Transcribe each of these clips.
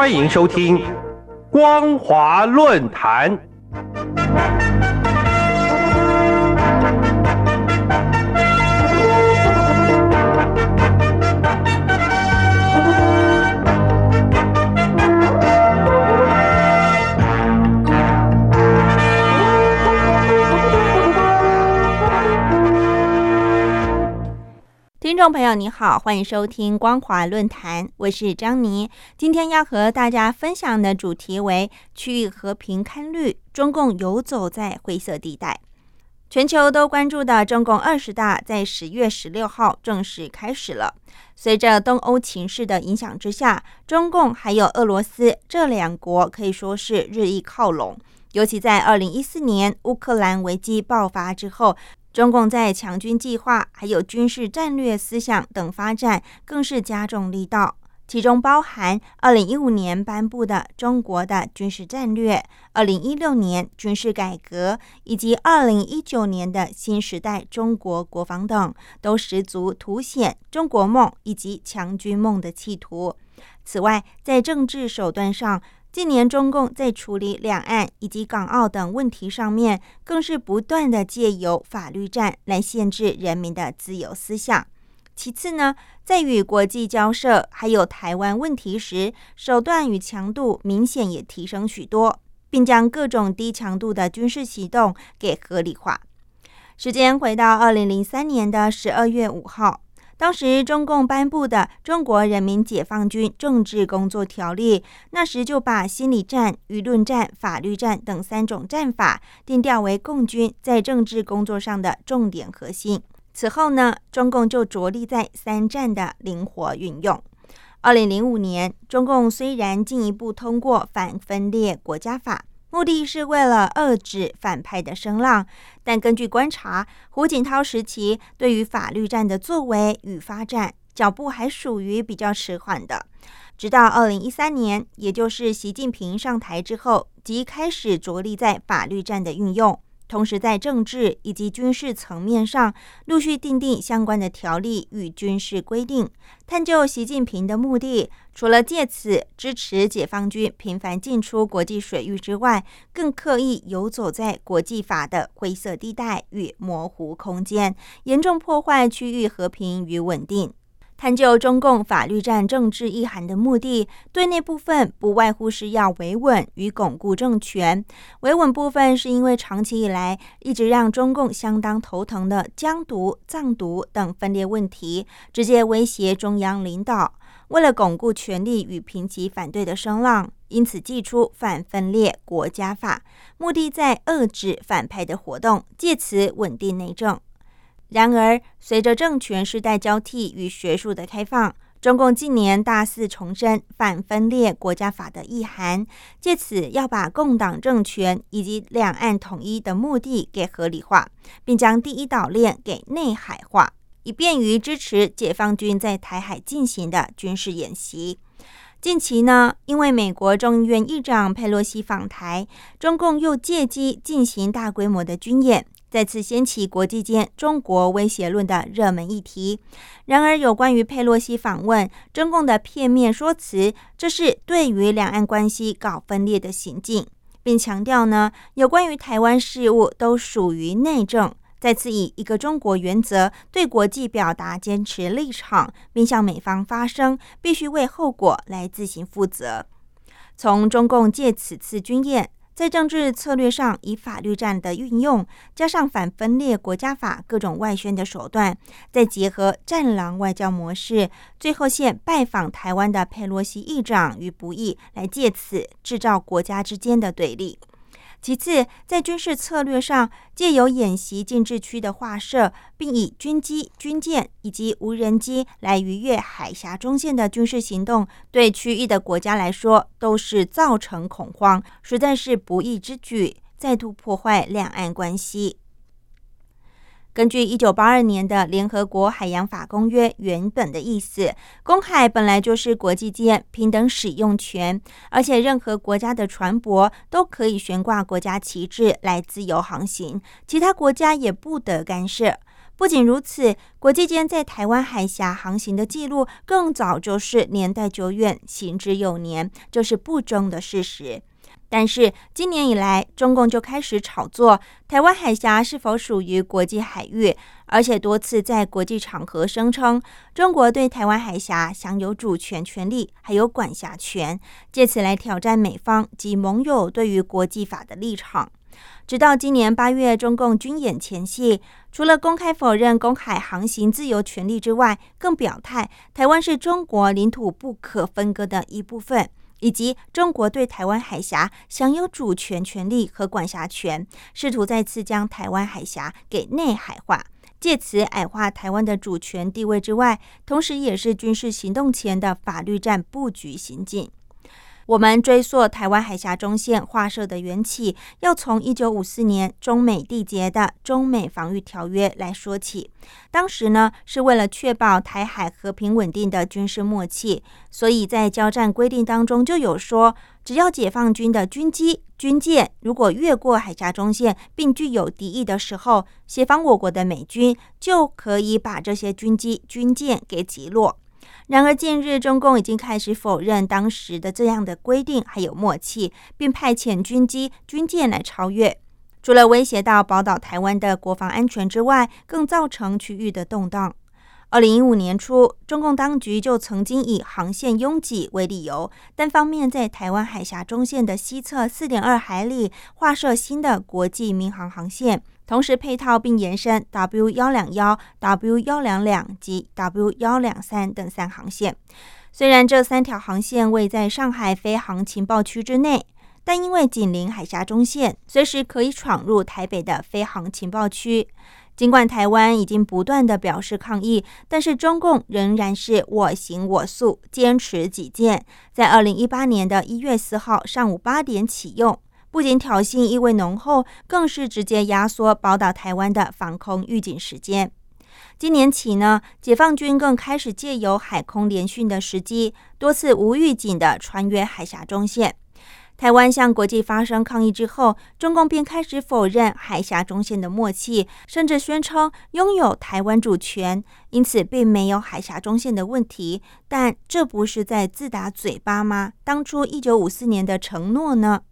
欢迎收听《光华论坛》。众朋友，你好，欢迎收听光华论坛，我是张妮。今天要和大家分享的主题为“区域和平堪虑，中共游走在灰色地带”。全球都关注的中共二十大在十月十六号正式开始了。随着东欧情势的影响之下，中共还有俄罗斯这两国可以说是日益靠拢。尤其在二零一四年乌克兰危机爆发之后。中共在强军计划、还有军事战略思想等发展，更是加重力道。其中包含二零一五年颁布的中国的军事战略、二零一六年军事改革，以及二零一九年的新时代中国国防等，都十足凸显中国梦以及强军梦的企图。此外，在政治手段上，近年，中共在处理两岸以及港澳等问题上面，更是不断的借由法律战来限制人民的自由思想。其次呢，在与国际交涉还有台湾问题时，手段与强度明显也提升许多，并将各种低强度的军事行动给合理化。时间回到二零零三年的十二月五号。当时中共颁布的《中国人民解放军政治工作条例》，那时就把心理战、舆论战、法律战等三种战法定调为共军在政治工作上的重点核心。此后呢，中共就着力在三战的灵活运用。二零零五年，中共虽然进一步通过反分裂国家法。目的是为了遏制反派的声浪，但根据观察，胡锦涛时期对于法律战的作为与发展脚步还属于比较迟缓的。直到二零一三年，也就是习近平上台之后，即开始着力在法律战的运用。同时，在政治以及军事层面上，陆续订定相关的条例与军事规定。探究习近平的目的，除了借此支持解放军频繁进出国际水域之外，更刻意游走在国际法的灰色地带与模糊空间，严重破坏区域和平与稳定。探究中共法律战政治意涵的目的，对内部分不外乎是要维稳与巩固政权。维稳部分是因为长期以来一直让中共相当头疼的疆独、藏独等分裂问题，直接威胁中央领导。为了巩固权力与平息反对的声浪，因此祭出反分裂国家法，目的在遏制反派的活动，借此稳定内政。然而，随着政权世代交替与学术的开放，中共近年大肆重申反分裂国家法的意涵，借此要把共党政权以及两岸统一的目的给合理化，并将第一岛链给内海化，以便于支持解放军在台海进行的军事演习。近期呢，因为美国众议院议长佩洛西访台，中共又借机进行大规模的军演。再次掀起国际间中国威胁论的热门议题。然而，有关于佩洛西访问，中共的片面说辞，这是对于两岸关系搞分裂的行径，并强调呢，有关于台湾事务都属于内政。再次以一个中国原则对国际表达坚持立场，并向美方发声，必须为后果来自行负责。从中共借此次军演。在政治策略上，以法律战的运用，加上反分裂国家法各种外宣的手段，再结合战狼外交模式，最后现拜访台湾的佩洛西议长与不义，来借此制造国家之间的对立。其次，在军事策略上，借由演习禁制区的划设，并以军机、军舰以及无人机来逾越海峡中线的军事行动，对区域的国家来说都是造成恐慌，实在是不义之举，再度破坏两岸关系。根据一九八二年的联合国海洋法公约原本的意思，公海本来就是国际间平等使用权，而且任何国家的船舶都可以悬挂国家旗帜来自由航行，其他国家也不得干涉。不仅如此，国际间在台湾海峡航行的记录更早就是年代久远、行之有年，这是不争的事实。但是今年以来，中共就开始炒作台湾海峡是否属于国际海域，而且多次在国际场合声称中国对台湾海峡享有主权权利，还有管辖权，借此来挑战美方及盟友对于国际法的立场。直到今年八月，中共军演前夕，除了公开否认公海航行自由权利之外，更表态台湾是中国领土不可分割的一部分，以及中国对台湾海峡享有主权权利和管辖权，试图再次将台湾海峡给内海化，借此矮化台湾的主权地位之外，同时也是军事行动前的法律战布局行径。我们追溯台湾海峡中线划设的缘起，要从一九五四年中美缔结的中美防御条约来说起。当时呢，是为了确保台海和平稳定的军事默契，所以在交战规定当中就有说，只要解放军的军机、军舰如果越过海峡中线并具有敌意的时候，协防我国的美军就可以把这些军机、军舰给击落。然而，近日中共已经开始否认当时的这样的规定还有默契，并派遣军机、军舰来超越。除了威胁到宝岛台湾的国防安全之外，更造成区域的动荡。二零一五年初，中共当局就曾经以航线拥挤为理由，单方面在台湾海峡中线的西侧四点二海里划设新的国际民航航线。同时配套并延伸 W 幺两幺、W 幺两两及 W 幺两三等三航线。虽然这三条航线位在上海飞航情报区之内，但因为紧邻海峡中线，随时可以闯入台北的飞航情报区。尽管台湾已经不断的表示抗议，但是中共仍然是我行我素，坚持己见。在二零一八年的一月四号上午八点启用。不仅挑衅意味浓厚，更是直接压缩宝岛台湾的防空预警时间。今年起呢，解放军更开始借由海空联训的时机，多次无预警的穿越海峡中线。台湾向国际发生抗议之后，中共便开始否认海峡中线的默契，甚至宣称拥有台湾主权，因此并没有海峡中线的问题。但这不是在自打嘴巴吗？当初一九五四年的承诺呢？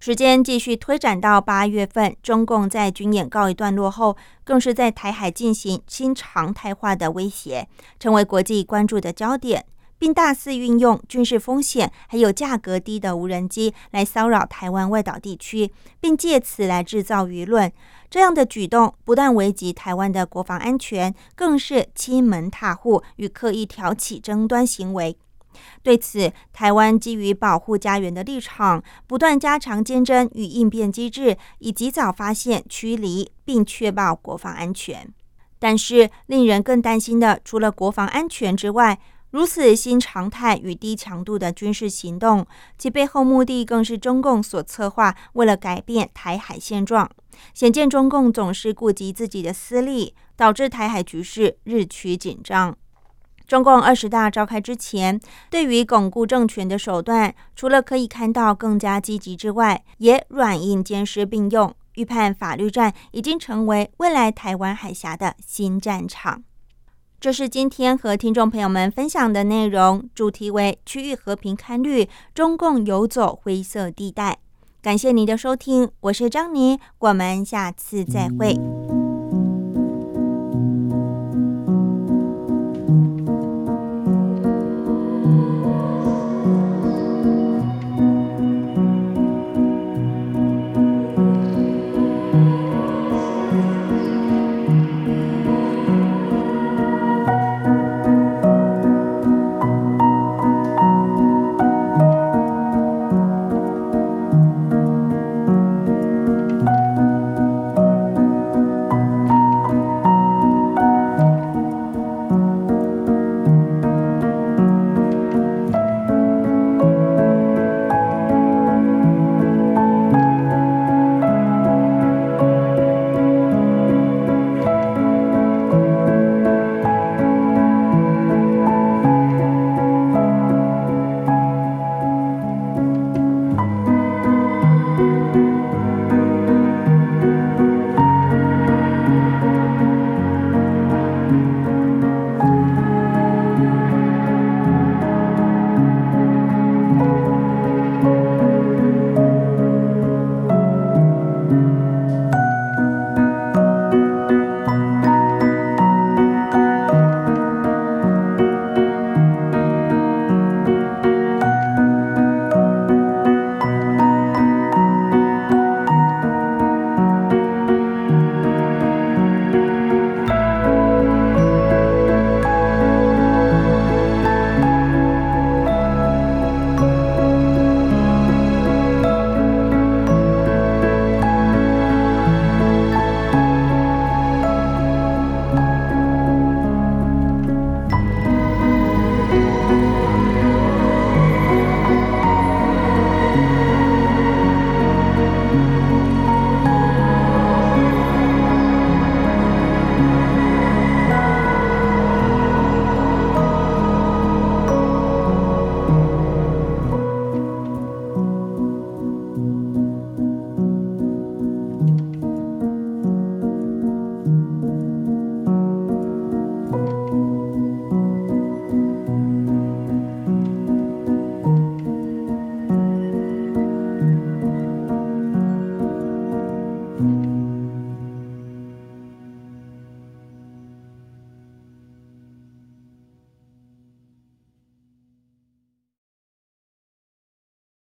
时间继续推展到八月份，中共在军演告一段落后，更是在台海进行新常态化的威胁，成为国际关注的焦点，并大肆运用军事风险还有价格低的无人机来骚扰台湾外岛地区，并借此来制造舆论。这样的举动不但危及台湾的国防安全，更是欺门踏户与刻意挑起争端行为。对此，台湾基于保护家园的立场，不断加强监侦与应变机制，以及早发现、驱离并确保国防安全。但是，令人更担心的，除了国防安全之外，如此新常态与低强度的军事行动，其背后目的更是中共所策划，为了改变台海现状。显见中共总是顾及自己的私利，导致台海局势日趋紧张。中共二十大召开之前，对于巩固政权的手段，除了可以看到更加积极之外，也软硬兼施并用。预判法律战已经成为未来台湾海峡的新战场。这是今天和听众朋友们分享的内容，主题为区域和平堪虑，中共游走灰色地带。感谢您的收听，我是张妮，我们下次再会。